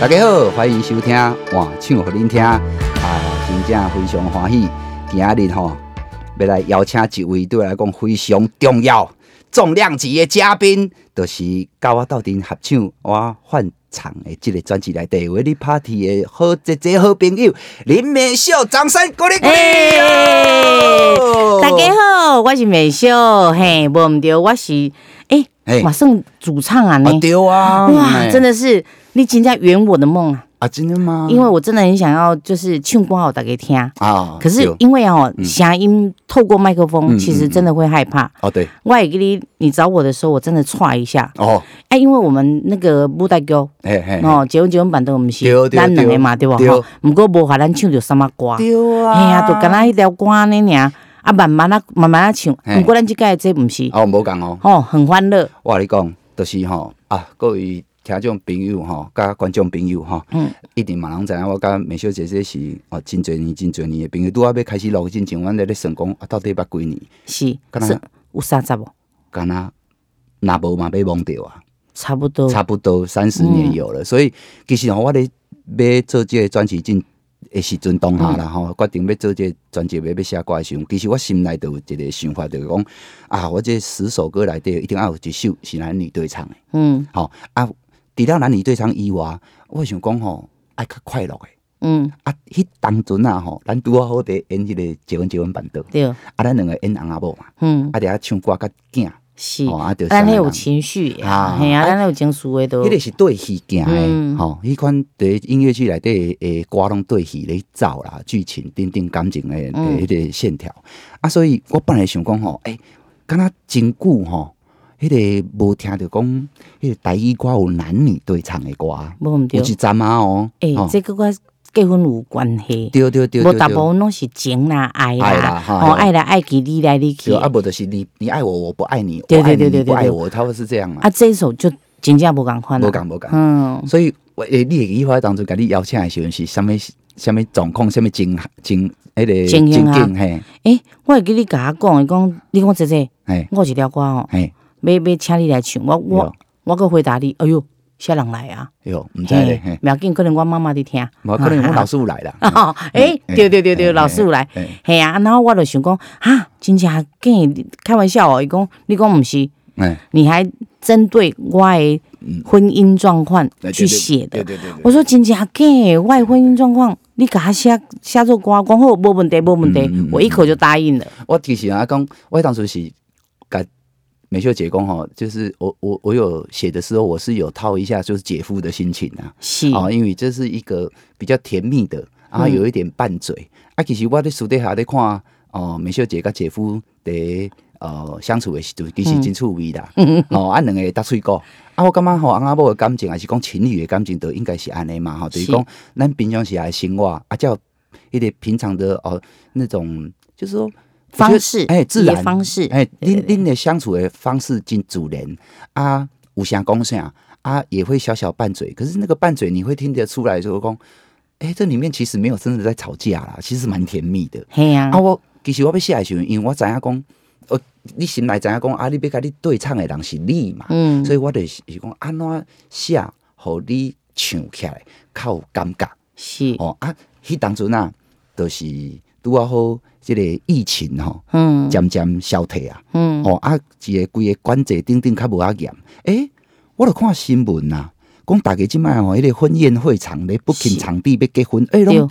大家好，欢迎收听换唱给恁听啊，真正非常欢喜。今日吼要来邀请一位对我来讲非常重要、重量级的嘉宾，就是跟我斗阵合唱我换唱的这个专辑内底为你 Party 的好姐姐好朋友林美秀，掌声鼓励鼓励！大家好，我是美秀，嘿，无毋对，我是诶，嘿马上主唱啊呢啊，对啊，哇，真的是你真正圆我的梦啊！啊，真的吗？因为我真的很想要，就是唱歌好大家听。啊，可是因为哦，声音透过麦克嗯风，其实真的会害怕。哦对我也给你，你找我的时候，我真的踹一下。哦，哎，因为我们那个舞台剧嘿嘿，哦，结婚结婚版都我们是咱两个嘛，对不？对吼，毋过无法咱唱着什么歌。对啊，嘿啊，就敢若迄条歌安尼尔，啊，慢慢啊，慢慢啊唱。嘿毋过咱即届这毋是，哦，无讲哦。哦，很欢乐。我跟你讲，就是吼啊，各位听众朋友吼，甲观众朋友吼，嗯一定嘛人知影，我甲美秀姐姐是哦真侪年、真侪年的朋友。拄啊要开始录进前，阮咧咧算讲啊，到底捌几年？是敢若是有三十无，敢若若无嘛要忘掉啊，差不多。差不多三十年有了。所以其实吼，我咧要做这个专辑进的时阵当下啦吼，决定要做这个专辑要要写歌的时候，其实我心内就有一个想法，就是讲啊，我这十首歌内底一定要有一首是男女对唱的。嗯吼、啊，除了男女对唱以外，我想讲吼，爱较快乐的。嗯，啊，迄当阵啊吼，咱拄好好伫演迄个结婚结婚版的，对，啊，咱两个演翁仔某嘛，嗯。啊，伫遐唱歌甲囝，是。哦啊就。咱迄有是安尼情绪啊啊，嘿啊，啊咱有情绪的都。迄。个是对戏行的，嗯。吼、迄款伫音乐剧内底诶歌拢对戏咧走啦，剧情等等感情诶迄个线条，啊，所以我本来想讲吼，诶、敢若真久吼，迄、个无听着讲，迄个台语歌有男女对唱的歌，无毋对。有，一站啊哦，诶吼，这个我结婚有关系。对对对无大部分拢是情啦、爱爱啦啦，哈哦，爱来爱去，你来你去。对。啊，无就是你你爱我，我不爱你，对对对对对爱我，差不多是这样嘛啊，，这一首就真正无共款啦。无共无共。嗯，所以我诶，你会记我当初甲你邀请的时阵是啥物啥物状况，啥物情情迄个情景啊？境嘿，诶，我会记你甲我讲，伊讲你讲姐姐，诶，我有一条歌哦，嘿，要要请你来唱，我我我个回答你，哎哟，啥人来啊？哎哟，毋知咧，嘿，不要紧，可能我妈妈伫听。无可能我老师有来啦，哦，诶，对对对对，老师有来嘿，啊，然后我就想讲，哈，真正假的开玩笑哦，伊讲你讲毋是，嘿，你还针对我的婚姻状况去写的。对对对我说真正假的，我的婚姻状况，你给他写写作歌，讲好无问题，无问题，我一口就答应了。我其实啊讲，我当初是甲美秀姐讲吼，就是我我我有写的时候，我是有套一下就是姐夫的心情啊，是，啊，因为这是一个比较甜蜜的，啊，嗯有一点拌嘴。啊，其实我伫私底下在看，哦、美秀姐跟姐夫的呃相处的时阵，其实真趣味啦。嗯哦，啊，两个搭喙角，啊，我感觉吼，翁仔某的感情，还是讲情侣的感情，都应该是安尼嘛，吼，就是是讲咱平常时来生活，啊，叫一个平常的哦那种，就是说。方式哎，自也然方式。哎，对恁恁的相处的方式真自然啊，有啥讲啥啊，也会小小拌嘴，可是那个拌嘴你会听得出来，就是讲，哎、这里面其实没有真的在吵架啦，其实蛮甜蜜的。嘿啊啊，，我其实我要写的时候，因为我知影讲，哦，你心内知影讲，啊，你要甲你对唱的人是你嘛，嗯，所以我就是是讲安怎写，互你唱起来较有感觉。是，哦啊，迄当阵啊，就是拄啊好，即个疫情吼、嗯渐渐消退啊。嗯，哦啊，一个规个关节顶顶较无遐严。诶、我著看新闻呐、讲大家即摆吼，迄个婚宴会场咧不停场地要结婚，诶、拢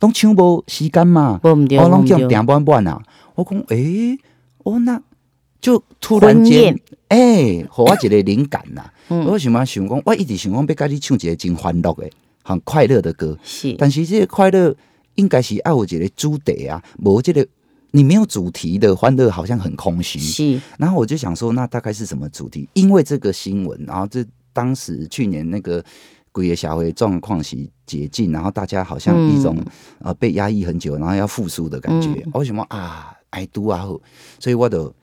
拢抢无时间嘛，无毋对，哦，无毋对，拢叫订满满啊。我讲诶、哦那就突然间，诶，互、我一个灵感呐、我想嘛想讲，我一直想讲要甲你唱一个真欢乐的、很快乐的歌，是，但是这个快乐应该是要有一个主题啊，无这个你没有主题的欢乐好像很空虚。是，然后我就想说，那大概是什么主题？因为这个新闻，然后这当时去年那个鬼野小会状况是解禁，然后大家好像一种、呃被压抑很久，然后要复苏的感觉。嗯我想说啊，爱都啊好，所以我就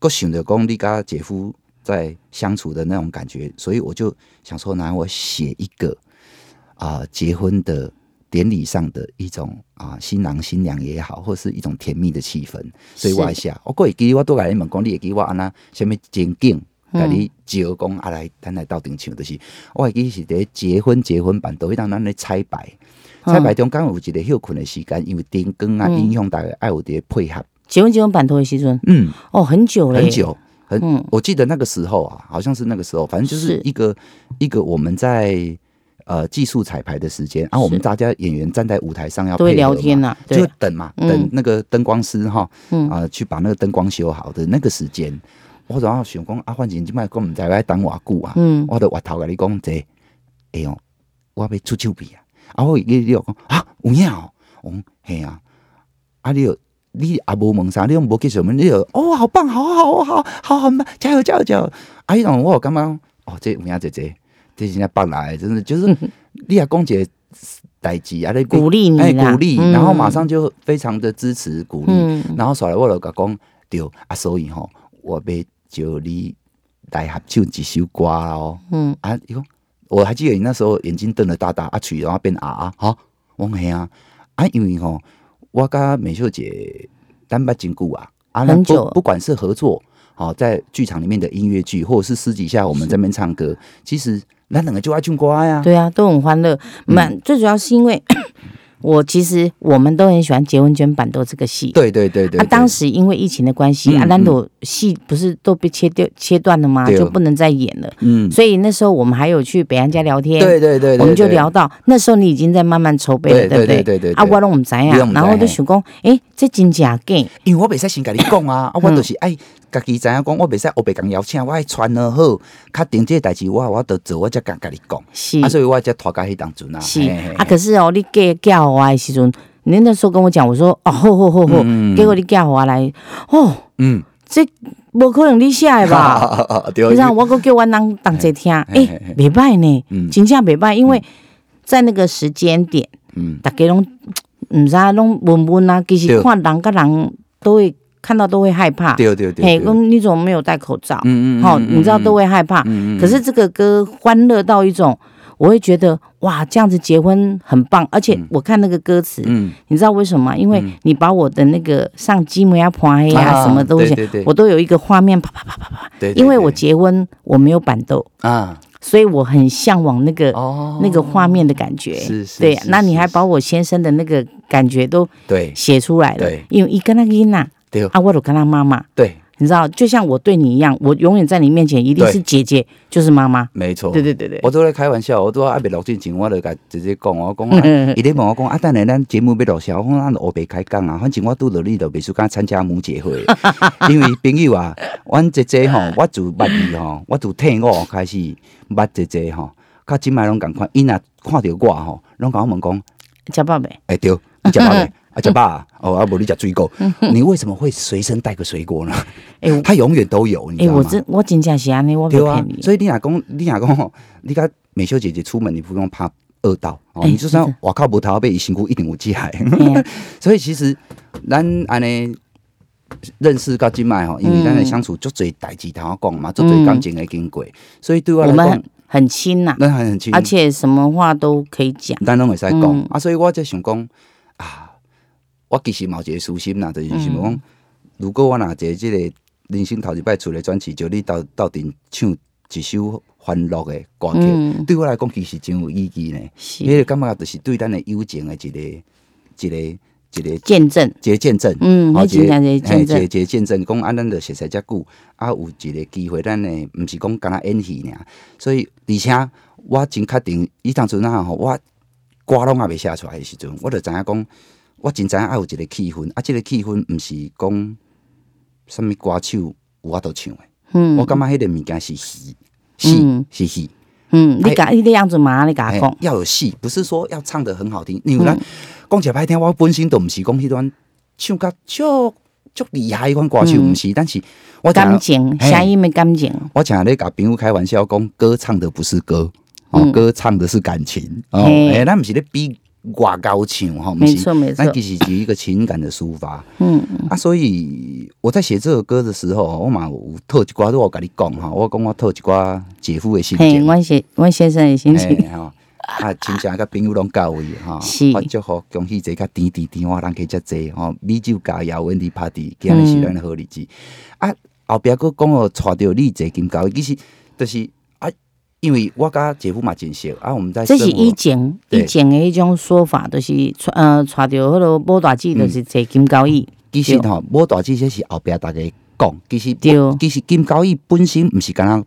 我想着讲你跟姐夫在相处的那种感觉，所以我就想说，那我写一个啊、结婚的。典礼上的一种啊，新郎新娘也好，或是一种甜蜜的气氛，所以我来写。我过会记我都甲你问讲，你会记我安那什么情景甲你招讲啊来，咱来斗阵唱，就是我会记是伫结婚结婚版都迄当咱咧彩排，彩排中间有一个休困的时间，因为灯光啊嗯。影响大概爱有伫配合，结婚结婚版头的时阵，嗯，哦，很久了，很久。很，嗯。我记得那个时候啊，好像是那个时候，反正就是是一个一个我们在呃技术彩排的时间，然后我们大家演员站在舞台上要都会配合嘛聊天呐，对，就等嘛，嗯。等那个灯光师哈，嗯。啊、去把那个灯光修好的那个时间，我然后想讲啊，反正即摆讲毋知要等偌久啊，嗯，我就回头甲你讲这，哎哟，我要出手笔啊，啊我你你又讲啊有影哦，我讲嘿啊，啊你又你也无问啥，你又无继续问，你又哦好棒，好好好好好好，加油加油加油！啊，迄种我有感觉哦，这有影这这，这真正放来，真的就是你也讲一个代志啊，你鼓励你哎鼓励，嗯。然后马上就非常的支持鼓励，嗯。然后后来我就甲讲对啊，所以吼，我要叫你来合唱一首歌哦。嗯。啊，伊讲我还记得你那时候眼睛瞪得大大，啊嘴然后变啊啊，哈，我讲嘿啊，啊因为吼，我甲美秀姐单捌真久啊，啊，那很久。不不管是合作，好、在剧场里面的音乐剧，或者是私底下我们这边唱歌，其实咱两个就爱唱歌呀，对啊，都很欢乐。嗯蛮、最主要是因为我其实我们都很喜欢结婚捐板豆这个戏。对对对对啊，当时因为疫情的关系，阿兰朵戏不是都被切掉切断了吗？就不能再演了。嗯，所以那时候我们还有去北安家聊天，对对对对，我们就聊到那时候你已经在慢慢筹备了，对对不对？对对对啊，我都唔知你都不知，啊然后我就想讲，诶，这真假 gay，因为我袂使先甲你讲啊，啊，我嗯就是爱家己知影讲，我袂使我袂共邀请，我爱穿得好，确定这个代志，我我得做，我才敢甲你讲，是。啊，所以我才拖到去当阵啊，是。啊，可是哦，你嫁嫁我的时阵，你那时候跟我讲，我说哦，好好好好，嗯结果你嫁我来，哦，嗯，这无可能你写的吧？对，你知道我个叫阮人同齐听，诶嘿嘿嘿，袂歹呢嗯，真正袂歹，因为在那个时间点，嗯，大家拢毋知拢问问啊，其实看人甲人都会看到都会害怕，对对对，嘿，你怎么没有戴口罩？嗯嗯，好，嗯你知道都，会害怕。嗯嗯，可是这个歌欢乐到一种，我会觉得哇，这样子结婚很棒。而且我看那个歌词，嗯，你知道为什么吗？因为你把我的那个上积木呀、破黑呀啊什么东西我都有一个画面，啪啪啪啪啪。对，因为我结婚我没有板豆，啊，所以我很向往那个哦，那个画面的感觉。是是是，对那你还把我先生的那个感觉都对写出来了。因为一跟那个囡仔对啊，我都跟他妈妈。对，你知道，就像我对你一样，我永远在你面前一定是姐姐，就是妈妈。没错，对对对对，我都在开玩笑，我都还没录进前，我就甲直接讲，我讲，伊咧问我讲，啊，等下咱节目要录啥？我讲咱就黑白开讲啊，反正我拄到你就袂输敢参加母节会，因为朋友啊，阮姐姐吼，我自捌伊吼，我自退伍开始捌姐姐吼，到即摆拢共款，伊若看着我吼，拢甲我问讲，食饱未。哎、对，你食饱没？啊，食饱啊，哦，啊，无你食水果，你为什么会随身带个水果呢？哎、我 他永远都有，你哎、知道吗？我真我真正是安尼，我骗你。，所以你若讲，你若讲吼，你甲美秀姐姐出门，你不用怕饿到哦，哎你就算是的。外口无头被伊辛苦一定有食的。嘿。啊 所以其实咱安尼认识到今麦吼，因为咱的相处足侪代志头讲嘛，足侪感情的经过，所以对我来讲我们很，很亲呐、咱还很亲，而且什么话都可以讲。咱拢会使讲、嗯。啊，所以我才想讲啊，我其实嘛有一个私心啦，就是想嗯讲，如果我若坐即个人生头一摆出来转市，就你到到底唱一首欢乐的歌曲，嗯，对我来讲其实真有意义呢。是迄个感觉就是对咱的友情的一个一个一个见证。一个见证。嗯，哦那真正是见证嘿一个一。个见证，讲啊，咱着熟悉遮久，啊，有一个机会，咱呢，毋是讲敢若演戏尔，所以而且我真确定，伊当初那吼，我歌拢也未写出来的时阵，我就知影讲，我真知影爱有一个气氛，啊，即、个气氛毋是讲什物歌手有法度唱的，嗯我感觉迄个物件是戏，戏、嗯是戏。嗯，你讲你那样子嘛，你甲讲，要有戏，不是说要唱的很好听。因为咱嗯讲起来歹听，我本身都毋是讲迄段唱甲足足厉害迄款歌手，嗯毋是。但是我，感情，声音的感情。我常咧甲朋友开玩笑讲，歌唱的不是歌，哦，嗯歌唱的是感情。哦，嘿哎，咱毋是咧比外高唱吼，没错没错咱其实是一个情感的抒发。嗯，啊，所以我在写这首歌的时候，我嘛有透一寡，我甲你讲哈，我讲我透一寡姐夫的心嘿，情。阮先阮先生的心情，嘿吼，啊，亲戚甲朋友拢到位吼，是我祝福恭喜这个甜甜甜，我人去遮济吼，米酒加油，温迪 party，今日是咱的好日子。啊，后壁佫讲哦，娶着你坐金高，其实就是啊，因为我甲姐夫嘛真熟啊，我们在这是以前以前的迄种说法，就是呃，带着迄个某大姐，就是坐金交椅。其实吼，某大姐这是后壁大家讲，其实对其实金交椅本身毋是干若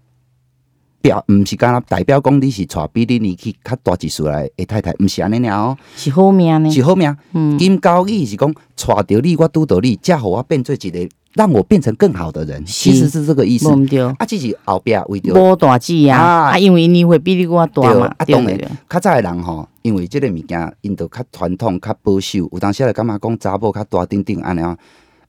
表，毋是干若代表讲你是娶比你年纪较大一岁来的太太，毋是安尼尔哦，是好命呢。是好命。嗯，金交椅是讲娶着你，我拄到你，才互我变做一个让我变成更好的人，其实是这个意思。对，啊，自己后壁为着无大志啊，啊。啊，因为你会比你我大嘛，啊，当然。较早的人吼，因为即个物件，因着较传统、较保守，有当时会感觉讲查某较大顶顶安尼啊，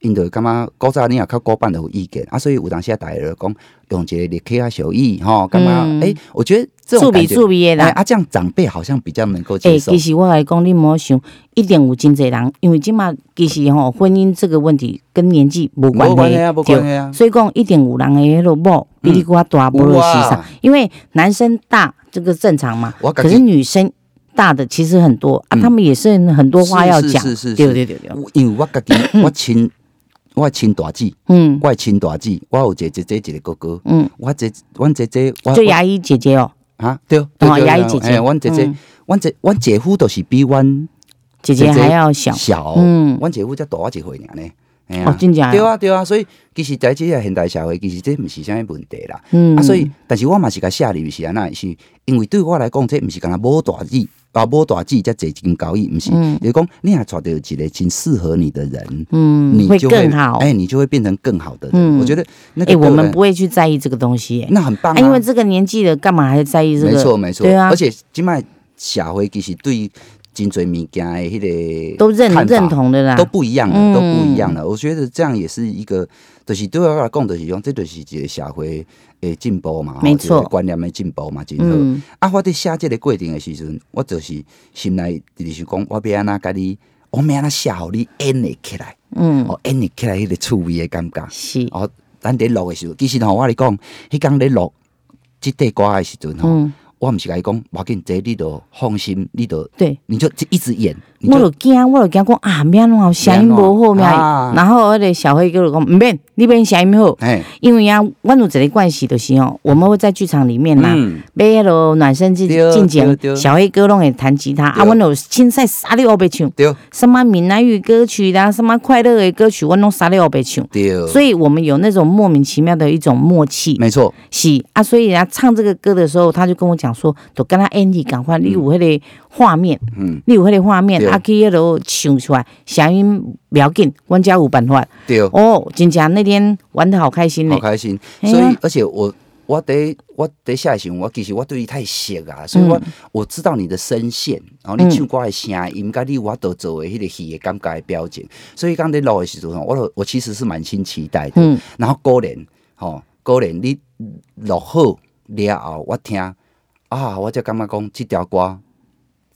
因着感觉古早你也较古板的有意见啊，所以有当时大家就讲用一个立刻啊小意吼，感觉嗯。诶，我觉得这种感觉的啦。哎啊，这样长辈好像比较能够、接受。其。实我来讲，你莫想，一定有真侪人，因为即马其实吼婚姻这个问题跟年纪无关系，无关系啊，无关系对。啊，所以讲，一定有人的迄个某比你较大，无论是啥，因为男生大这个正常嘛，我可是女生大的其实很多啊，嗯。他们也是很多话要讲，对对对对，因为我家己我亲 我的亲大姊，嗯。我的亲大姊，我有一个姐姐一个哥哥，嗯，我姐阮姐姐我我就牙医姐姐哦，啊，对对哦，牙医姐姐，哎阮姐姐嗯，阮姐阮姐夫都是比阮姐姐姐姐还要小，小，嗯。阮姐夫才大我一岁尔呢。哎哦，真正，对啊对啊，所以其实在即个现代社会，其实这毋是啥物问题啦。嗯。啊，所以但是我嘛是甲写入是安那，是因为对我来讲，这毋是干若无大志啊，无大志才坐金交易，毋是，嗯。就是讲你还找到一个真适合你的人，嗯会你就更好，哎，你就会变成更好的人。嗯。我觉得那我们不会去在意这个东西，哎那很棒啊，因为这个年纪了，干嘛还在意这个？没错没错，对啊。而且今麦社会其实对真侪物件的迄个都认认同的啦，都不一样了，嗯都不一样了。我觉得这样也是一个，就是对我来讲，就是讲这就是一个社会的进步嘛，没错观念的进步嘛，真好。嗯啊，我伫写这个过程的时阵，我就是心内就是讲，我要安怎甲你，我要安怎写互你演会起来，嗯，哦，演会起来迄个趣味的感觉。是，哦，咱伫录的时候，其实吼，我跟你讲，迄工咧录即块歌的时阵吼，嗯，我毋是甲你讲，无要紧，这你就放心，你就对。你就一直演，你我就就惊，我就惊讲啊，免弄声音无好免啊，然后迄个小黑哥就讲，毋免，你免声音好，哎，因为啊，阮有一个惯系就是哦，我们会在剧场里面啦，嗯，买迄落暖身进对进前，小黑哥拢会弹吉他，啊，对阮有凊彩啥你后白唱，什么闽南语歌曲啦，什么快乐的歌曲，阮拢啥你后白唱。对，所以我们有那种莫名其妙的一种默契，没错，是啊，所以人家唱这个歌的时候，他就跟我讲说，就跟他 Andy 赶快，你有迄个画面，嗯，你有迄个画面，对啊，去迄落唱出来，声音不要紧，阮家有办法。对，哦，真正那天玩的好开心呢好。开心。所以，而且我我得我得下一时候，我其实我对你太熟啊，所以我、我知道你的声线，然后你唱歌的声音，甲你我都做的迄个戏的感觉的表情，所以刚在录的时候，我都我其实是满心期待的。嗯，然后果然，吼、果然你录好了后，我听啊，我就感觉讲这条歌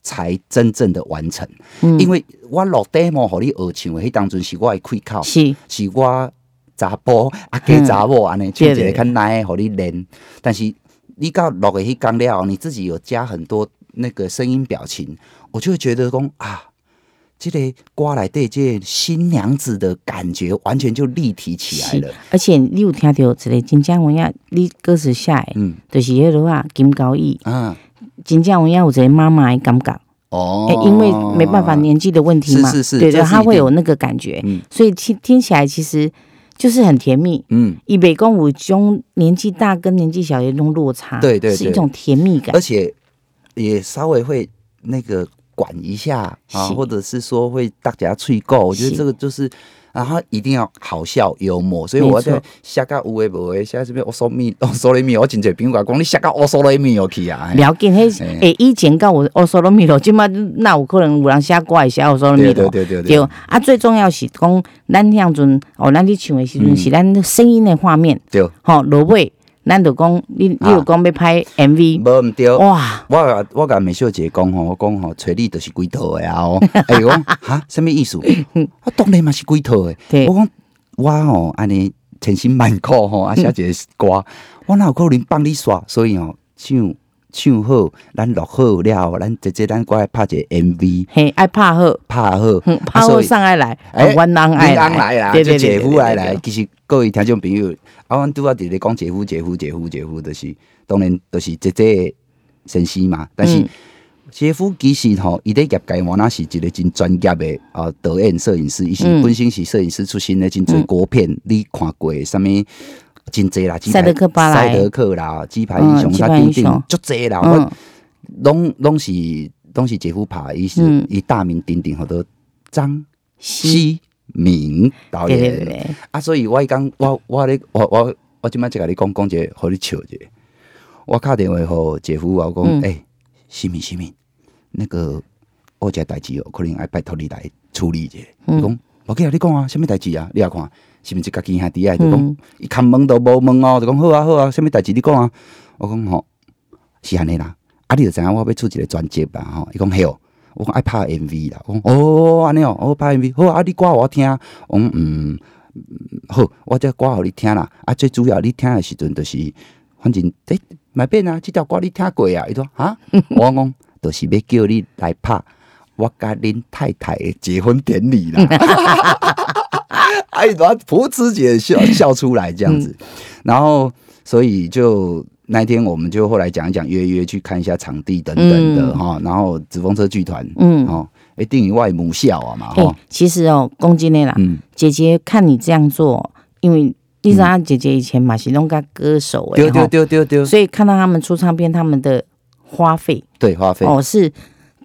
才真正的完成，嗯因为我落 demo 互你学唱的，迄当阵是我的开口。是，是我查甫啊加查某安尼唱一个较耐的，互你练。但是你到落的迄工了后，你自己有加很多那个声音表情，我就会觉得讲啊，这个歌来对这个新娘子的感觉完全就立体起来了。，而且你有听到一个真正有影，你歌词写的，嗯。就是迄落啊金高义，啊。真正有影有一个妈妈的感觉。哦。哎、因为没办法年纪的问题嘛，是是是对对，他会有那个感觉，嗯。所以听听起来其实就是很甜蜜。嗯，以北公舞中年纪大跟年纪小的那种落差，对对对。是一种甜蜜感。而。且也稍微会那个管一下啊，或者是说会大家吹够，我觉得这个就是。然后一定要好笑幽默，所以我在写到有诶无诶，写这边我说咪，我说你咪，我真侪朋友讲你写到我说你咪有去啊，了解，迄嘿。诶，以前告我欧索罗米罗，今麦那有可能有人写歌会写欧索罗米对对，对对对。啊，最重要是讲咱遐阵哦，咱去唱的时阵嗯。是咱声音的画面，对，吼，落尾咱就讲你你有讲要拍 MV，无毋对。哇，我甲我甲美秀姐讲吼，我讲吼，找你就是几套的啊哦。哎，我讲哈，什么意思？我 当然嘛是几套的。我讲我吼安尼千辛万苦吼，啊写一个歌，我哪有可能帮你刷？所以吼唱唱好，咱录好了后，咱直接咱过来拍一个 MV，嘿，爱拍好，拍好，嗯，拍好上爱来，哎哎，阮人爱来啦，对对就姐夫来来。其实各位听众朋友，啊，阮拄啊伫咧讲姐夫、姐夫、姐夫、姐夫，就是当然都是姐姐的先生嘛。但是嗯姐夫其实吼，伊咧业界我那是一个真专业的啊导演、摄影师，伊是嗯本身是摄影师出身的，真侪国片你看过啥物？真侪啦，鸡排赛德克巴莱。赛德克啦，鸡排嗯英雄，鸡他顶顶足侪啦，嗯。我拢拢是拢是姐夫拍的，伊是嗯。伊大名鼎鼎，好多张是，西明导演。啊，所以我讲，我我咧，我我我即摆就甲你讲讲一个，互你笑一个。我打电话互姐夫，我讲，嗯。诶、西敏西敏，那个我有一个代志哦，可能爱拜托你来处理一下。嗯。伊讲，无紧啊，你讲啊，什么代志啊？你来看，是毋是家己兄弟啊？就讲嗯，伊看问都无问哦，就讲好啊好啊，什物代志你讲啊？我讲吼，是安尼啦。啊，你就知影我要出一个专辑吧吼。伊讲嘿哦，我讲爱拍 MV 啦。我讲哦，安尼哦，我拍 MV 好啊，你歌我听。我讲嗯。好，我这歌互你听啦。啊，最主要你听的时阵，就是反正诶，买变啊，这条歌你听过啊？伊说哈，我讲就是要叫你来拍我甲恁太太的结婚典礼啦。哎，把噗嗤姐笑笑出来这样子，然后所以就那一天我们就后来讲一讲，约约去看一下场地等等的嗯。哈、然后紫风车剧团，嗯，哦，一定以外母校啊嘛哎哈，，其实哦，公斤的啦，嗯，姐姐看你这样做，因为丽莎姐姐以前嘛是弄个歌手哎，丢丢丢丢丢，所以看到他们出唱片，他们的花费。对花费，哦是。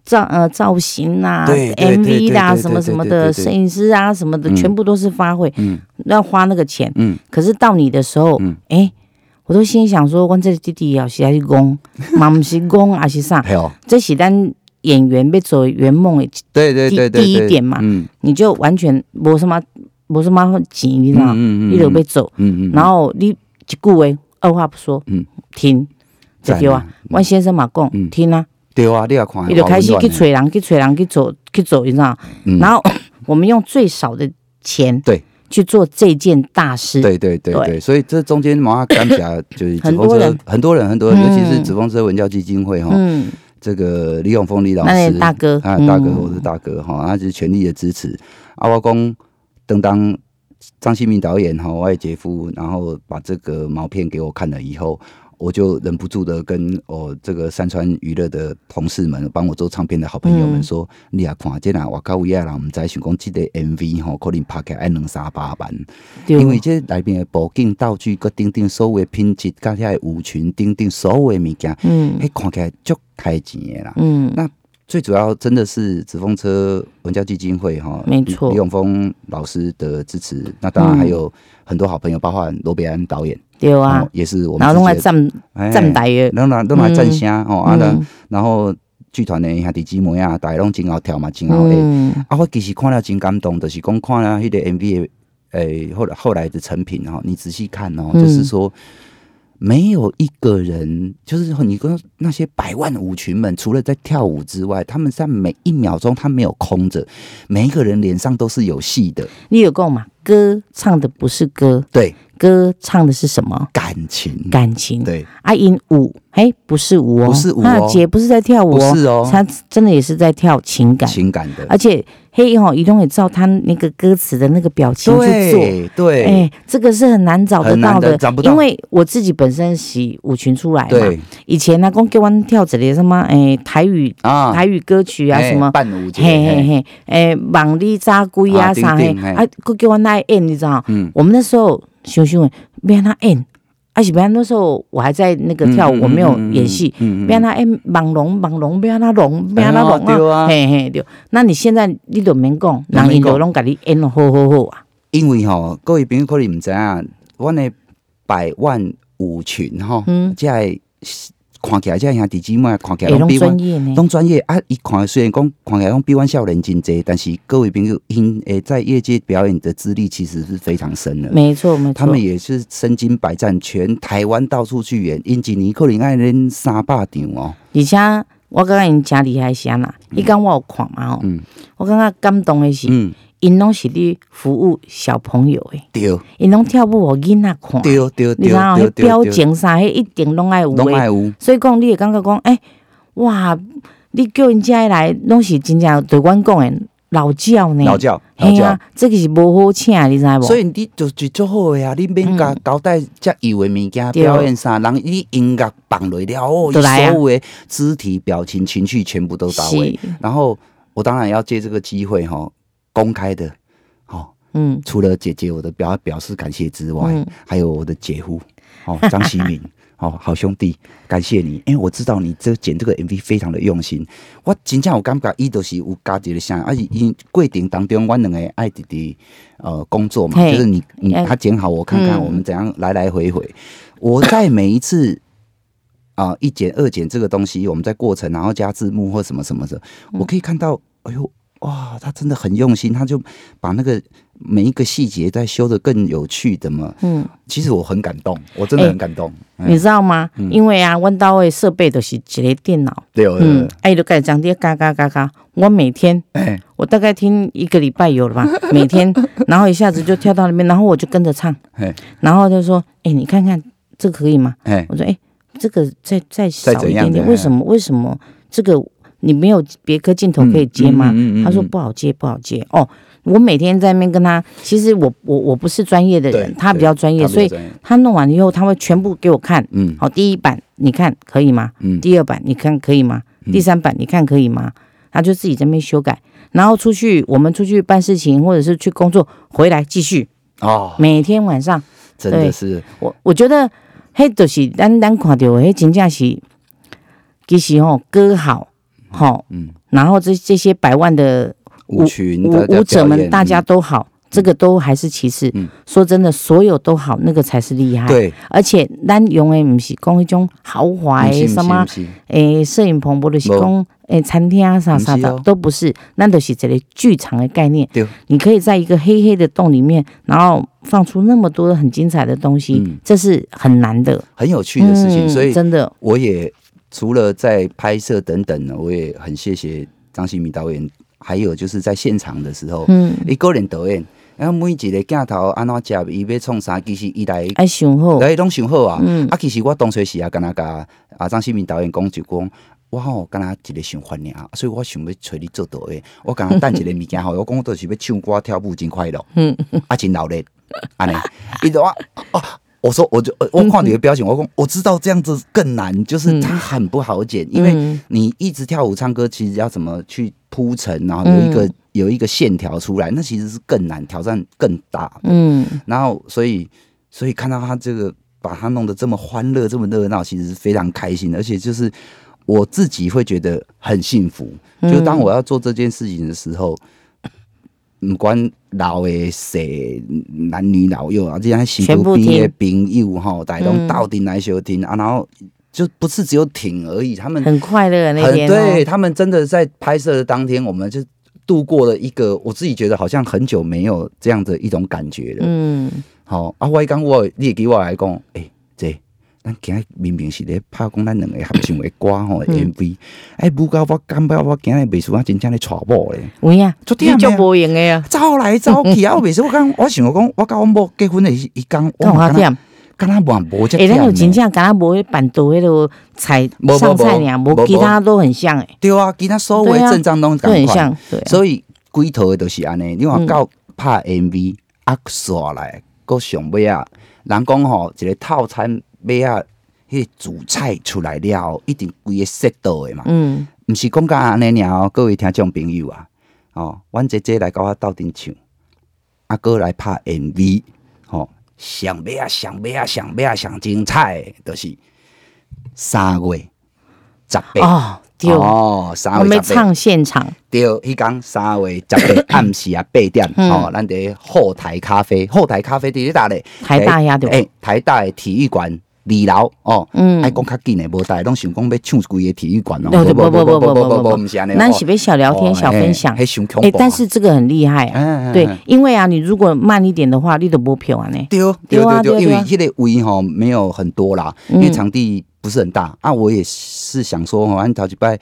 造呃造型啦、对对对 MV 啦，什么什么的摄影师啊什么的，嗯。全部都是花费，嗯。要花那个钱。嗯，可是到你的时候，嗯。哎、我都心想说，我这个弟弟要是还是公，嘛不是公还是啥？这是咱演员要做圆梦的，对对对第一点嘛嗯。你就完全没什么没什么钱，你知道吗？嗯你就被走，然后你一句话二话不说，嗯。听，就赞对啊。万先生嘛讲，嗯。听啊，对啊，你要看，你就开始去催人，去催人，去走，去走，你知道？嗯。然后我们用最少的钱，对，去做这件大事，对对对对。对，所以这中间毛干夹就是很多人，很多人很多人，嗯。尤其是紫风车文教基金会哈，嗯，这个李永峰李老师大哥啊，大哥，嗯。我是大哥哈，他是全力的支持。阿华公等当张新民导演哈，我的姐夫，然后把这个毛片给我看了以后，我就忍不住的跟我这个山川娱乐的同事们，帮我做唱片的好朋友们嗯说，你也看这啦，我靠有人唔知想讲这个 MV 吼，可能拍起来要两三百万。因为这内面的布景、道具、佮顶顶所有的品质，加遐的舞群、顶顶所有的物件，嗯迄看起来足开钱的啦。嗯，那最主要真的是纸风车文教基金会哈，没错李永峰老师的支持。那当然还有很多好朋友，包括罗北安导演，对啊哦，也是我们然后弄来站哎站台的，弄来弄来站声哦，啊，那嗯然后剧团的兄弟姊妹啊，大家拢真好跳嘛，真好诶。嗯啊，我其实看了真感动，就是讲看了迄个 MV 的，诶、后来后来的成品哈，你仔细看哦，嗯就是说。没有一个人，就是说你跟那些百万舞群们，除了在跳舞之外，他们在每一秒钟他没有空着，每一个人脸上都是有戏的，你有够嘛？歌唱的不是歌，对歌唱的是什么？感情，感情。对，阿英舞，哎，不是舞哦，不是舞哦。啊姐不是在跳舞哦，不是哦。她真的也是在跳情感，情感的，而且黑吼移动也知道他那个歌词的那个表情去做。对。对，哎，这个是很难找得到的，因为我自己本身是舞群出来嘛。对。以前呢，讲叫我跳这里什么，哎，台语、啊，台语歌曲啊，哎什么，伴舞，嘿嘿。嘿嘿，诶，网里扎龟啊啊啥嘿，啊，佮叫我那演，你知道？嗯。我们那时候想想诶，要安怎演，而且别让那时候我还在那个跳舞，我没有演戏，嗯嗯别让他演？网龙网龙，别让他龙，别让他龙哎对啊。嘿嘿对。那你现在你都免讲，人因都拢甲你演得好好好啊，因为吼，各位朋友可能毋知影，阮诶百万舞群吼，嗯。即个看起来，即个兄弟姊妹看起来会拢拢比阮专业呢。拢专业啊！伊看虽然讲看起来拢比阮少年真济，但是各位朋友因诶在业界表演的资历其实是非常深的。没错没错，他们也是身经百战，全台湾到处去演，因一年可能爱练三百场哦。而且我感觉因真厉害是安啦，伊讲我有看嘛吼，嗯我感觉感动的是，嗯因拢是咧服务小朋友诶，对因拢跳舞互囡仔看，对对对你知道迄表情啥，迄一定拢爱有诶。拢爱有，所以讲，你会感觉讲，诶、哇，你叫因遮来，拢是真正对阮讲诶老教呢。老教嘿啊。，这个是无好请，你知无？所以你就就做好诶啊！你免甲交代遮有诶物件表演啥，人伊音乐放落了哦，就来啊所有诶肢体表情情绪全部都到位。是，然后我当然要借这个机会哈，公开的，好，嗯，除了姐姐我的表表示感谢之外，嗯还有我的姐夫哦张希明。哦，好兄弟，感谢你，因为我知道你这剪这个 MV 非常的用心。我真正我感觉，伊都是有家己的声，而且因过程当中，我两个爱弟弟呃工作嘛，就是你你哎他剪好，我看看嗯我们怎样来来回回。我在每一次啊、一剪二剪这个东西，我们在过程然后加字幕或什么什么的，嗯我可以看到，哎呦哇，他真的很用心，他就把那个每一个细节再修的更有趣的嘛。嗯，其实我很感动，我真的哎很感动。嗯你知道吗？因为啊，我到位设备都是一个电脑，对，哦嗯，，哎，就盖张碟嘎嘎嘎嘎，我每天哎，我大概听一个礼拜有了吧，每天，然后一下子就跳到那边，然后我就跟着唱，哎，然后就说，哎，你看看这个可以吗？哎，我说，哎，这个再再少怎一点点，为什么？为什么这个你没有别颗镜头可以接吗？嗯嗯嗯嗯嗯他说不好接，不好接。哦，我每天在那边跟他，其实我我我不是专业的人，他比较专业，所以他弄完了以后，他会全部给我看。嗯好，第一版你看可以吗？嗯第二版你看可以吗？第三版你看可以吗？他就自己在那边修改，然后出去我们出去办事情或者是去工作，回来继续，哦，每天晚上真的是，我我觉得，迄就是咱咱看到的，迄真正是，其实吼歌好，吼，嗯，然后这这些百万的舞群舞舞者们，大家都好，这个都还是其次。嗯。说真的，所有都好，那个才是厉害。，对，而且咱用的不是讲一种豪华的什么诶摄影棚，或者是讲诶餐厅啊啥啥的哦，都不是，那都是这个剧场的概念。对，你可以在一个黑黑的洞里面，然后放出那么多很精彩的东西，嗯。这是很难的。很有趣的事情，嗯所以真的，我也除了在拍摄等等呢，我也很谢谢张新民导演，还有就是在现场的时候，嗯，伊个人导演，然后每一个镜头安怎接，伊要创啥，其实伊来。爱想好，来拢想好啊！嗯啊，其实我当初时啊，敢若甲啊张新民导演讲就讲，我吼敢若一个想法尔，所以我想要找你做导演。我敢若等一个物件吼，我讲我就是要唱歌跳舞真快乐，嗯，啊真闹热，安尼，伊就我啊，我说我就我看你的表情，我讲我知道这样子更难，就是它很不好剪，因为嗯。你一直跳舞唱歌，其实要怎么去铺陈，然后有一个、嗯。有一个线条出来，那其实是更难，挑战更大。嗯，然后所以所以看到他这个把它弄得这么欢乐、这么热闹，其实是非常开心的，而且就是我自己会觉得很幸福。嗯就当我要做这件事情的时候，不管老的小男女老幼啊，这样新全部边的听朋友哈，大家都嗯。到顶来收听啊，然后就不是只有挺而已，他们很快乐那很天、哦，对他们真的在拍摄的当天，我们就度过了一个我自己觉得好像很久没有这样的一种感觉了。嗯，好、啊，我刚我你会给我来讲，诶、这咱今日明明是咧拍讲咱两个合唱的歌吼、嗯 MV，哎，不过我感觉我今日袂输啊真正咧娶某咧，有影，昨天就无用的啊，走来走去 啊，我袂输我讲，我想讲，我甲我某结婚的伊伊讲，我干嘛敢若忝？敢若无无遮哎，咱有。真正敢若无迄板豆迄个菜上菜尔，无无其他都很像诶，对啊，其他所有阵仗拢都。很像，所以规套的都是安尼。你看嗯到拍 MV 啊，刷来，搁上尾啊，人讲吼，一个套餐尾啊，迄个主菜出来了后，一定规个 set 到的嘛。嗯，毋是讲甲安尼尔哦，各位听众朋友啊，哦，阮姐姐来甲我斗阵唱，啊，哥来拍 MV，吼、上尾啊，上尾啊，上尾啊，上精彩的，就是三月十八。哦，对，哦，三我们月十八。唱现场，对，迄天三月十八 暗时啊八点，嗯哦，咱伫后台咖啡，后台咖啡伫咧搭咧，台大呀对吧诶，台大的体育馆二楼哦，嗯爱讲较紧诶，无大家拢想讲要唱规个体育馆哦，对对不不不不不不不毋是安尼，咱是要小聊天、小分享哦，迄上恐哎，怖啊。但是这个很厉害啊，嗯，嗯对嗯，因为啊，你如果慢一点的话，你都无票啊呢，对对对啊对因为迄个位吼没有很多啦，嗯因为场地不是很大啊。我也是想说吼，按头一摆，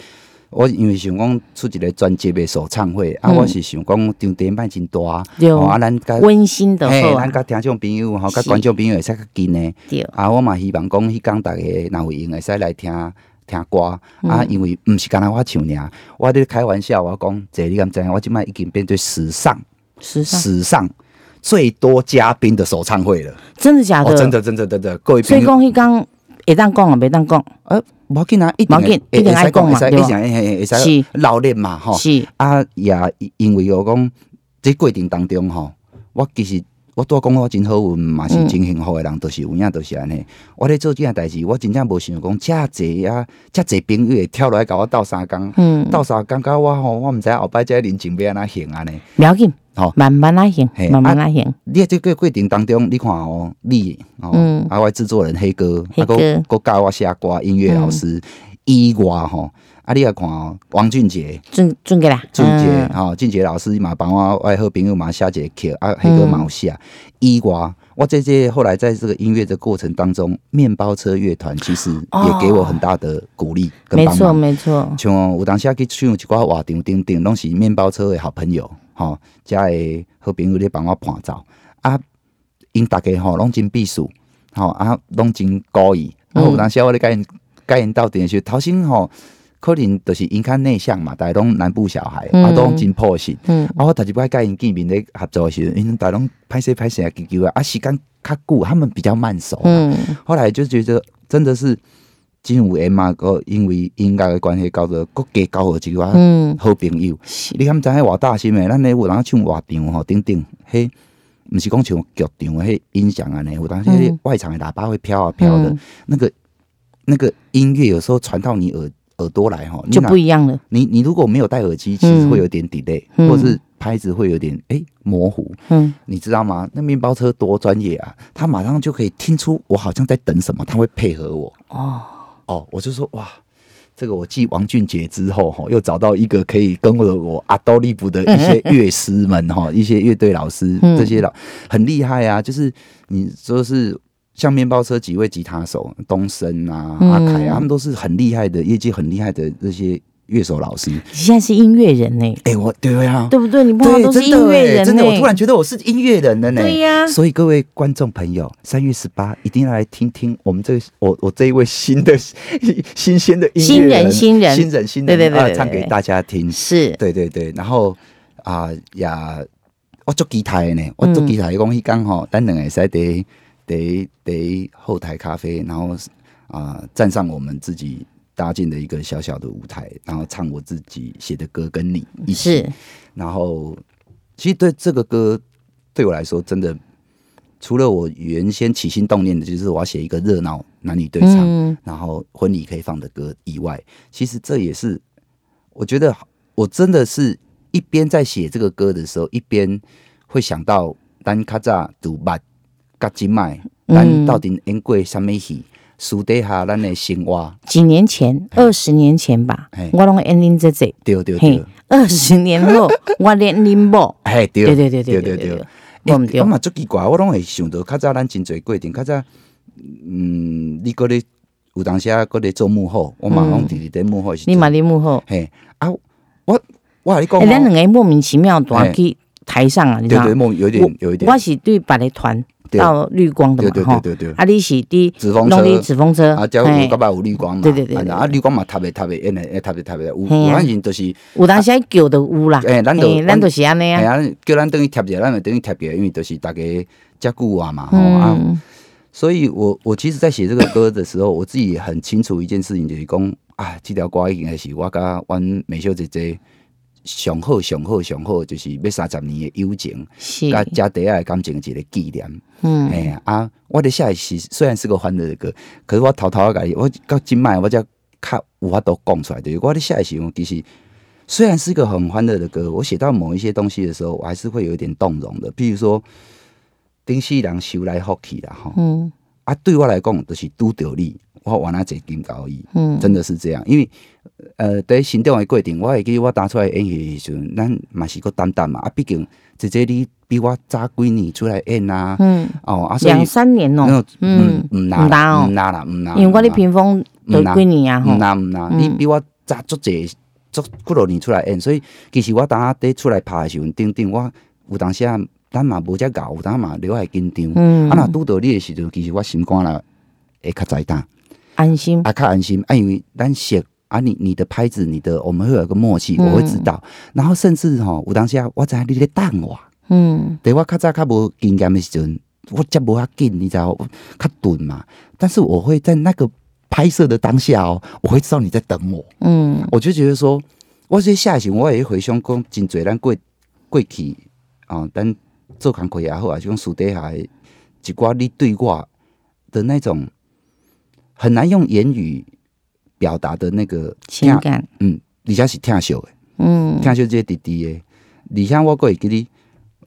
我因为想讲出一个专辑的首唱会，啊，嗯。我是想讲场地卖真大，啊，咱甲温馨的嘿，咱甲听众朋友吼，甲观众朋友会使较近呢。对，啊，我嘛希望讲迄工逐个若有闲会使来听听歌、嗯。啊，因为毋是干那我唱尔，我咧开玩笑，我讲，这你敢知影？我即摆已经变做史上时尚。史上最多嘉宾的首唱会了。真的假的？哦，真。的，真的，真的，各位所以，讲迄讲会当讲啊，袂当讲，呃，无要紧啊，一定无要紧会一定爱讲嘛会使对吧是老练嘛，吼。是啊，也因为我讲，这过程当中吼，我其实我拄讲我真好运，嘛是嗯真幸福的人，都、是有影，都是安尼。我咧做即件代志，我真正无想讲，遮济啊，遮济朋友会跳落来甲我斗相共，嗯，斗相共甲我吼，我毋知后摆遮人情要安怎行安尼。不要紧，吼。慢慢来行，慢慢来行，你在这个过程当中，你看哦，你哦，嗯。啊，我制作人黑哥，啊，黑哥。嗯个教我写歌，音乐老师以外吼，啊，你也看哦，王俊杰。俊俊杰啦，俊杰嗯。吼，俊杰老师嘛帮我我的好朋友嘛写一个曲，啊，黑哥嘛有写。以外，我这这后来在这个音乐的过程当中，面包车乐团其实也给我很大的鼓励跟没错帮忙。没错，像有当时去唱一寡活动顶顶，拢是面包车的好朋友，吼、遮的好朋友咧帮我伴奏啊，因大家吼拢真避暑，吼啊拢真高意。啊，嗯有当时我咧甲因甲因斗阵的时候，头先吼可能就是因较内向嘛，大家拢南部小孩，嗯啊都拢真朴实。嗯，啊，我头一摆甲因见面咧合作的时候，因大家拢歹势歹势啊，叽叽啊，啊时间较久，他们比较慢熟。嗯，后来就觉得真的是真有缘嘛，个因为音乐的关系，搞得国家交好一寡嗯，好朋友。是，你敢知影偌大心诶？咱咧有人唱话场吼，顶顶，迄毋是讲像剧场诶，迄音响安尼，有当时外场的喇叭会飘啊飘的，嗯那个那个音乐有时候传到你耳耳朵来吼，就不一样了，你你如果没有戴耳机，其实会有点 delay，、嗯或是拍子会有点诶、模糊。嗯，你知道吗？那面包车多专业啊！他马上就可以听出我好像在等什么，他会配合我。哦，哦，我就说哇，这个我继王俊杰之后哈，又找到一个可以跟我我阿多利布的一些乐师们哈，一些乐队老师，嗯这些老很厉害啊。就是你说是像面包车几位吉他手，东升啊、嗯阿凯啊，他们都是很厉害的，业界很厉害的这些乐手老师。你现在是音乐人呢，哎、我对啊，对不对？你碰到对，都是音乐人欸真的，我突然觉得我是音乐人了呢。对呀。所以各位观众朋友，三月十八一定要来听听我们这我我这一位新的 新鲜的音乐新人新人。新人新人，啊对对对唱给大家听。是，对对对，然后啊也我做吉他的呢，我做吉他的讲迄讲吼，咱两个会使伫伫伫后台咖啡，然后啊站上我们自己搭建的一个小小的舞台，然后唱我自己写的歌，跟你一起。是，然后，其实对这个歌对我来说，真的除了我原先起心动念的，就是我要写一个热闹男女对唱，嗯。然后婚礼可以放的歌以外，其实这也是我觉得我真的是一边在写这个歌的时候，一边会想到咱较早读捌甲今麦，咱嗯。到底演过什么戏，私底下咱的生活。几年前，二十年前吧，我拢年龄在这。对对对，二十年后 我连龄不？嘿，对对对对对对对。我对，我嘛足奇怪，我拢会想到较早咱真侪过程，较早，嗯，你嗰咧有当时啊，嗰咧做幕后，我嘛拢伫伫幕后是。你嘛伫幕后？嘿，啊，我我你讲，咱两个莫名其妙，突去台上啊，你知道？对对，莫有点有一点。我是对别个团。到绿光的嘛，对对对对。啊，你是滴纸风车，纸风车啊，只要有搞把有绿光嘛，对对对。啊，绿光嘛，特别特别，因诶，特别特别，有反正就是有当时叫都有啦，哎，咱都咱都是安尼啊，叫咱等于贴者，咱也等于贴者，因为都是大家遮久啊嘛，吼啊。所以我我其实，在写这个歌的时候，我自己很清楚一件事情，就是讲啊，这条歌应该是我甲阮美秀姐姐。上好、上好、上好，就是要三十年的友情，是，甲家底下的感情的一个纪念。嗯，哎呀啊，我的下一是虽然是个欢乐的歌，可是我偷偷啊，甲伊，我到今麦我才较有法度讲出来，就是我的下一时，其实虽然是一个很欢乐的歌，我写到某一些东西的时候，我还是会有一点动容的。譬如说，顶世人修来福气啦，吼。嗯啊，对我来讲，就是拄着你，我玩啊坐金高伊，嗯，真的是这样。因为呃，在行动的过程，我会记得我打出来演戏的时阵，咱嘛是个担当嘛。啊，毕竟姐姐你比我早几年出来演啊，嗯，哦啊，两三年哦，嗯。唔唔拿拿哦。唔拿啦，唔拿。因为我的屏风都几年啊，吼，唔拿唔拿，嗯。你比我早足济足几落年出来演，所以其实我当下伫出来拍的时阵，顶顶我有当时啊，咱嘛无遮搞，有当嘛留海紧张。嗯。啊，若拄到你的时阵，其实我心肝啦会较在当，安心，啊，较安心。啊，因为咱写啊，你你的拍子，你的我们会有一个默契，嗯我会知道。然后甚至吼，有当时啊，我知影你咧等我。嗯对我较早较无经验的时阵，我则无遐紧，你知道，我较钝嘛。但是我会在那个拍摄的当下哦，我会知道你在等我，嗯我就觉得说，我这下时我也会回想讲，真侪咱过过去啊，咱做工课也好，还是讲私底下的一寡你对我的那种很难用言语表达的那个情感，嗯，而且是疼惜的。嗯。听小这弟弟的，而且我个会给你，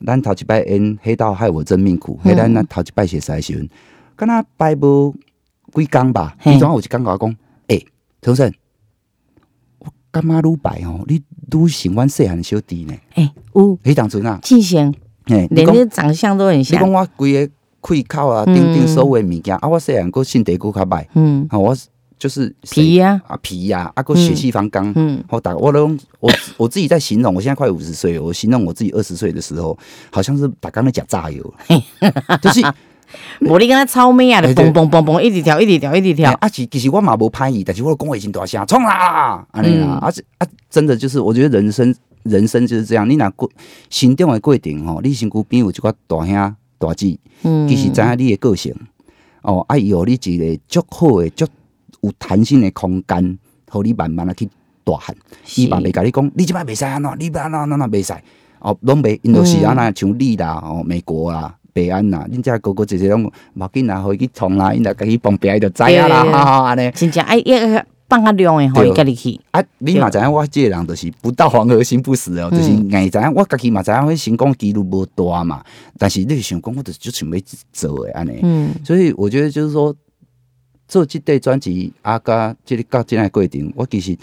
咱头一摆演《黑道害我真命苦》，迄咱咱头一摆写的时阵，敢若摆无几工吧，嘿。伊总有一工甲我讲，诶、陈生，我感觉愈摆吼，你愈像阮细汉的小弟呢。哎，有。迄当阵啊，进贤，嘿，你讲连那长相都很你讲像，我规个开口啊，嗯顶顶所有的物件啊，我细汉个身体骨较歹，嗯。啊，我就是皮呀，啊皮呀，啊个血气方刚。嗯。我打我都我我自己在形容，我现在快五十岁了，我形容我自己二十岁的时候，好像是把刚才讲炸油，就是我你跟他超美啊的，哎对。嘣嘣嘣嘣，一直跳，一直跳，一直跳，啊，其其实我嘛无歹意，但是我讲话真大声，冲啦，安尼嗯。啦，而且啊，真的就是我觉得人生人生就是这样，你若过心中的过程吼，你身躯边有一个大兄大姊，嗯其实知影你的个性，哦，啊，伊互你一个足好诶、足有弹性诶空间，互你慢慢啊去大汉。伊嘛袂甲你讲，你即摆袂使安怎，你要安怎安怎袂使，哦，拢袂，因着是安那像你啦，哦，美国啦。北安啦，恁遮哥哥姐姐拢无紧啦，互伊去创啦，因来家己旁边伊就知影啦，安尼。真正哎，要放较亮诶，互伊家己去，啊，你嘛知影我即个人就是不到黄河心不死哦，就是嗯硬知影我家己嘛知影，迄成功几率无大嘛，但是你想讲，我就是就想要做诶安尼。嗯所以我觉得就是说，做这对专辑啊，甲即个到这个过程，我其实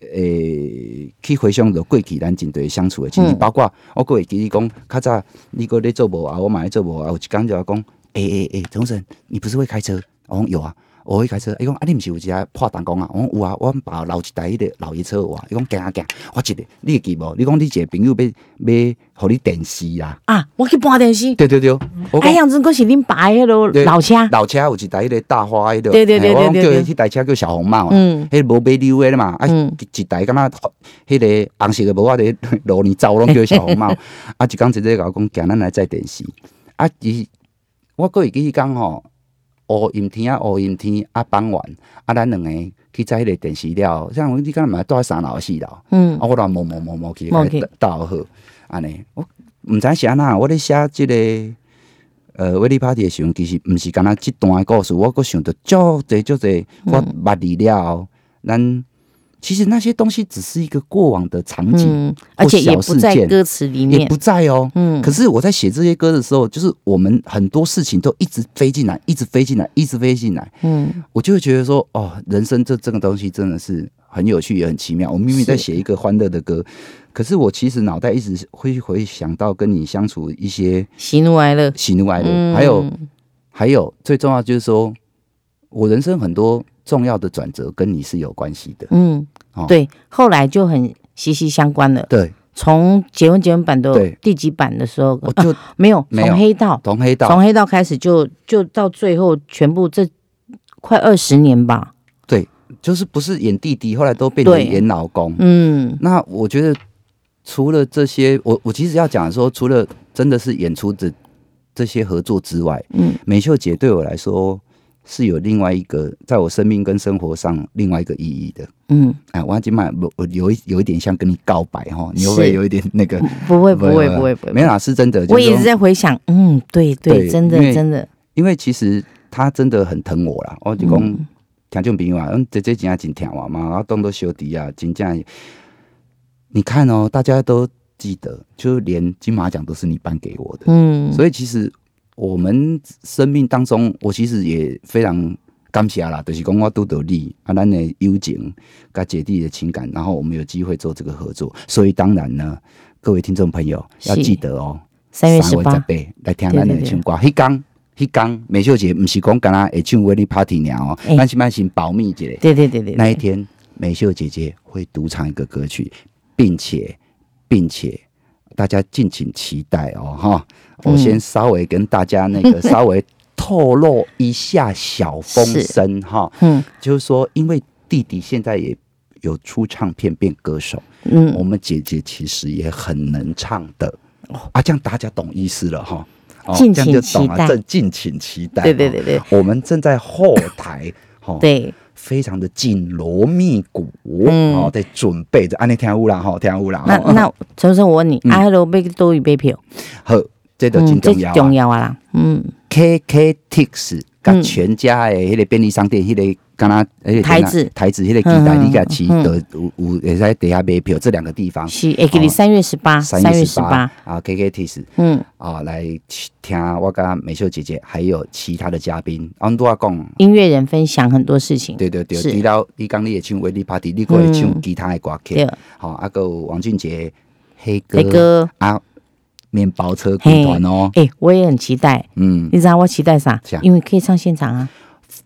诶、去回想着过去咱真对相处的经历，嗯包括我过会记你讲，较早你个咧做无啊，我嘛咧做无啊，有一工就要讲，诶诶诶，钟生，你不是会开车？我讲有啊。我会开车，伊讲啊，你毋是有一只破弹弓啊？我讲有啊，我爸留一台迄个老爷车有啊。伊讲行啊行，我一个，你会记无？你讲你一个朋友要要互你电视啊？啊，我去搬电视，对对对，我讲哎呀，真可是恁爸迄落对老车，老车有一台迄个大花迄个，对对对对对对叫迄台车叫小红帽啊，嗯迄无买溜的嘛，啊嗯一台敢若迄个红色的无我伫路里走，拢叫小红帽。啊，一工直接甲我讲，行咱来载电视。啊，伊我个会记迄工吼，乌阴天啊，乌阴天啊，傍晚啊，咱两个去在迄个电视了，像你敢若嘛住喺三楼四楼，嗯。啊，我来摸摸摸摸去，摸去倒好，安尼，我毋知是安那，我咧写即、个呃威利 party 的时阵，其实毋是敢若即段的故事，我阁想到足侪足侪，我捌离了后，咱其实那些东西只是一个过往的场景，嗯，而且也不在歌词里面。也不，在哦。嗯。可是我在写这些歌的时候，就是我们很多事情都一直飞进来，一直飞进来，一直飞进来，嗯。我就会觉得说，哦，人生这这个东西真的是很有趣，也很奇妙。我明明在是。写一个欢乐的歌，可是我其实脑袋一直会回想到跟你相处一些喜怒哀乐，喜怒哀乐，嗯。还有还有最重要就是说，我人生很多重要的转折跟你是有关系的。嗯哦，对，后来就很息息相关了。对，从结婚结婚版的第几版的时候，我啊就没有没有从黑道，从黑道从黑道开始就就到最后全部这快二十年吧。对就是不是演弟弟，后来都变成演老公。嗯那我觉得除了这些，我我其实要讲说，除了真的是演出的这些合作之外，嗯美秀姐对我来说是有另外一个，在我生命跟生活上另外一个意义的。嗯，哎，我今晚我我有一有一点像跟你告白哈，你会不会有一点那个？不会不会不会不会，没有啦，是真的。我一直就是在回想，嗯，对对，真的真的，因为其实他真的很疼我啦，我就讲。嗯听众朋友啊，嗯，姐姐真正真疼我嘛，然后当做小弟啊，真正，你看哦，大家都记得，就连金马奖都是你颁给我的，嗯，所以其实我们生命当中，我其实也非常感谢啦，就是讲我拄到你啊，咱的友情跟姐弟的情感，然后我们有机会做这个合作，所以当然呢，各位听众朋友要是。记得哦，三月十八，八来听咱的唱歌，迄天。迄天美秀姐毋是讲敢若会唱《威利 Party》尔哦，哎。咱是卖先保密一下。对对对对，对。那一天美秀姐姐会独唱一个歌曲，并且并且大家敬请期待哦哈。我先稍微跟大家那个 稍微透露一下小风声哈，嗯。就是说，因为弟弟现在也有出唱片变歌手，嗯，我们姐姐其实也很能唱的。啊，这样大家懂意思了哈。哦敬请期待。正敬请期待。对对对。我们正在后台，哈，对，非常的紧锣密鼓，嗯。哦，在准备着，安尼听有啦，吼，听有啦。那那陈生，我问你，啊，迄买多与贝票，好，这都真重要重啊。要啊啦，嗯，KK Tix 甲嗯。全家的迄个便利商店，迄个敢若迄个台子。台子迄个期待，嗯你甲骑嗯。的有有会使底下买票，这两个地方。是，会给你三月十八，三三月十八。月十八，啊，KK Tix 嗯，啊，来听我跟美秀姐姐还有其他的嘉宾，俺都要讲。音乐人分享很多事情，对对对，是。除了你讲你也唱维力 party，你还会唱嗯。其他的歌曲对，，好，阿个王俊杰、黑哥、啊，面包车军团哦，哎，我也很期待，嗯，你知道我期待啥？因为可以上现场啊，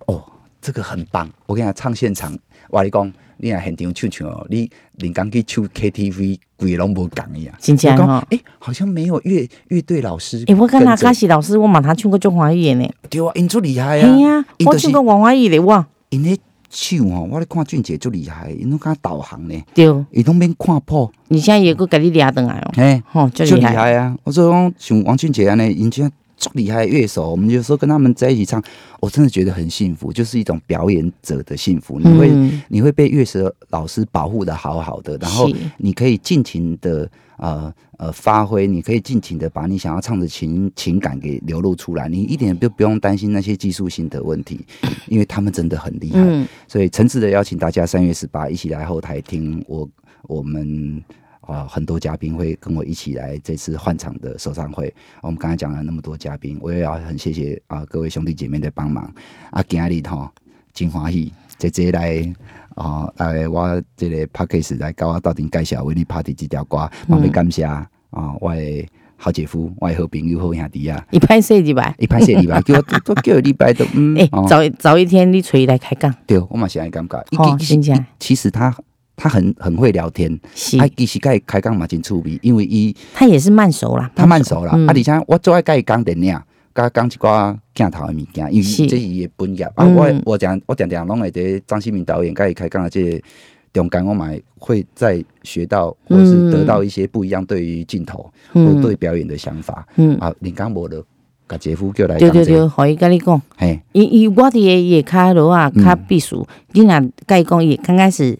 哦，这个很棒。我跟你讲，唱现场，我跟你讲，你若现场唱唱哦，你连刚去唱 KTV，鬼拢无讲一样。真正吼我讲，哎，好像没有乐乐队老师。哎，我跟那嘉西老师，我马他唱过中华语言呢，对啊，因足厉害嘿啊。呀，啊就是我唱过王华语的哇，因咧唱哦，我咧看俊杰足厉害，因拢敢导航呢，对，伊拢免看谱，你现在也够给你俩等来哦，嘿。吼，就就厉厉害，害啊！我说讲像王俊杰安尼，人家足厉害的乐手，我们有时候跟他们在一起唱，我真的觉得很幸福，就是一种表演者的幸福。你会、嗯你会被乐手老师保护的好好的，然后你可以尽情的呃呃发挥，你可以尽情的把你想要唱的情情感给流露出来，你一点都不用担心那些技术性的问题，因为他们真的很厉害。嗯，所以诚挚的邀请大家三月十八一起来后台听我我们啊很多嘉宾会跟我一起来这次换场的首唱会。我们刚才讲了那么多嘉宾，我也要很谢谢啊各位兄弟姐妹的帮忙啊，今日吼真欢喜，姐姐来。啊，来我这个 p a c k a g e 来教我到底介绍为你 Party 这条歌，嘛要感谢啊我的好姐夫，我的好朋友好兄弟啊，一拍摄礼拜，一拍摄礼拜叫我都叫礼拜都嗯哎，哦早早一天你锤来开讲，对，我嘛是安尼感觉。伊哦其真正其实他他很很会聊天，是。他，其实甲伊开讲嘛真趣味，因为伊他也是慢熟啦，他慢熟。啦，嗯。啊，而且我最爱甲伊讲电影，甲讲一寡镜头的物件，因为是。这是伊的本业。啊，嗯我我讲我常常拢会伫张新民导演甲伊开讲的这个中间，我嘛会再学到或者是得到一些不一样对于镜头或嗯对表演的想法。嗯，啊，林刚无了，甲姐夫叫来对对对，讲这个，互伊甲你讲。嘿，伊伊我伫个伊骹落啊，开避暑。你若甲伊讲，伊刚开始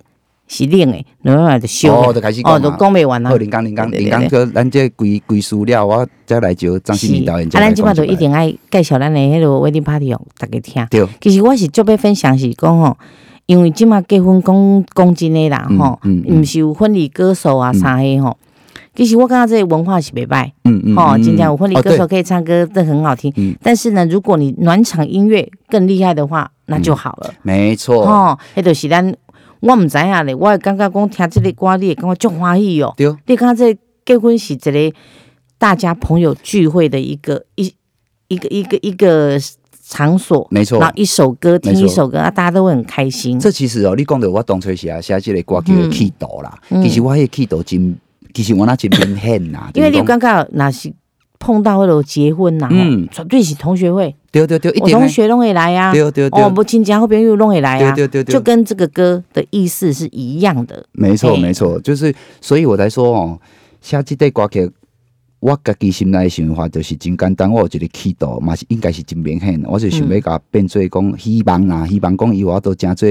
是冷诶，然后就烧哦，就开始讲哦，就。讲袂完啊好，。林刚，林刚，对对林刚哥，咱这规规输了，我再来招张新民导演啊，咱即摆就一定爱介绍咱诶迄个 wedding party 哦，大家听。对，其实我是做要分享是讲吼，因为即摆结婚讲讲真诶啦嗯吼，毋是有婚礼歌手啊嗯啥诶吼。其实我感觉这个文化是袂歹，嗯嗯，吼，嗯真正有婚礼歌手可以唱歌，这很好听嗯。但是呢，如果你暖场音乐更厉害的话，那就好了。没错，吼，迄就是咱我毋知影咧，我会感觉讲听即个歌，你会感觉足欢喜哦。对，你看这结婚是一个大家朋友聚会的一个一一个一个一个场所，没错。然后一首歌听一首歌啊，大家都会很开心。这其实哦，你讲到我当初写写这个歌叫做气度啦，嗯其实我迄个气度真，其实我那真明显呐，因为你感觉若是碰到迄落结婚呐，嗯。对是同学会，对对对，一我同学拢会来啊，对对对。哦，，不亲戚后边又拢会来啊，对对对对。就跟这个歌的意思是一样的。没错没错，就是所以我才说哦，写这个歌曲。我家己心内的想法就是真简单，我有一个气度嘛是应该是真明显，我就想要甲变做讲希望啦，希望讲以后都真做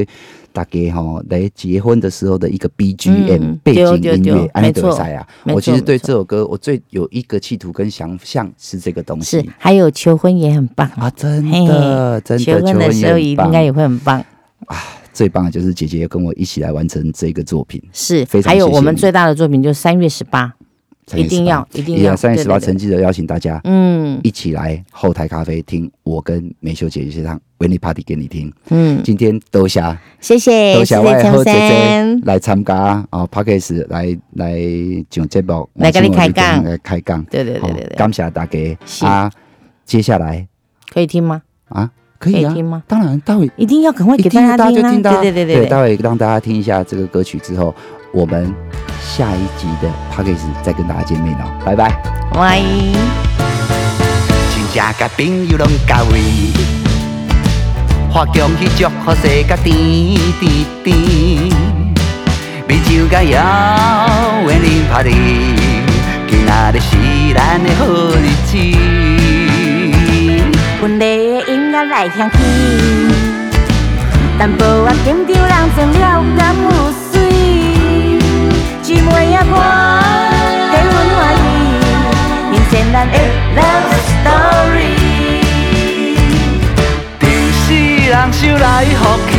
大家吼来结婚的时候的一个 BGM、嗯背景音乐，安尼没错就会使啊。我其实对这首歌，我最有一个企图跟想象是这个东是西，还有求婚也很棒。啊，真的真的求婚的时候应该也会很棒。啊。最棒的就是姐姐跟我一起来完成这个作品，是非，常还有谢谢你我们最大的作品就是三月十八，一定要一定要三月十八，对对。对诚挚的邀请大家嗯。一起来后台咖啡听我跟美秀姐姐唱维尼 Party 给你听。嗯，今天多谢。谢谢多谢我谢谢陈的好姐姐，来参加啊 p a r k e s 来来上节目，来跟你开杠。来开讲，对对对对对，感谢大家。啊！接下来。可以听吗？啊，可以啊。听吗？当然，待会一定要赶快一给大家听啊！听到啊，对，对对对对。待会让大家听一下这个歌曲之后，我们下一集的 p a c k a g e 再跟大家见面哦，拜拜。拜。亲戚甲朋友拢到位，发恭喜祝福世界甜甜甜，美酒甲遥远饮拍哩，今仔日是咱的好日子。阮的音乐来听去，淡薄仔紧张人装了敢有水，姊妹仔伴结婚欢喜，迎现咱的 love story。定是人想来福气，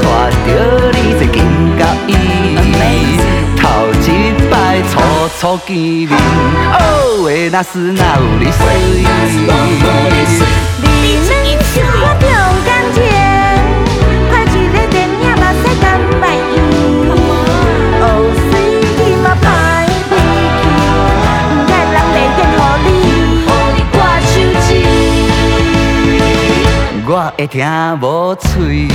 带着你这金甲伊，头一摆初初见面，哦喂，那是哪有你水？会听无嘴。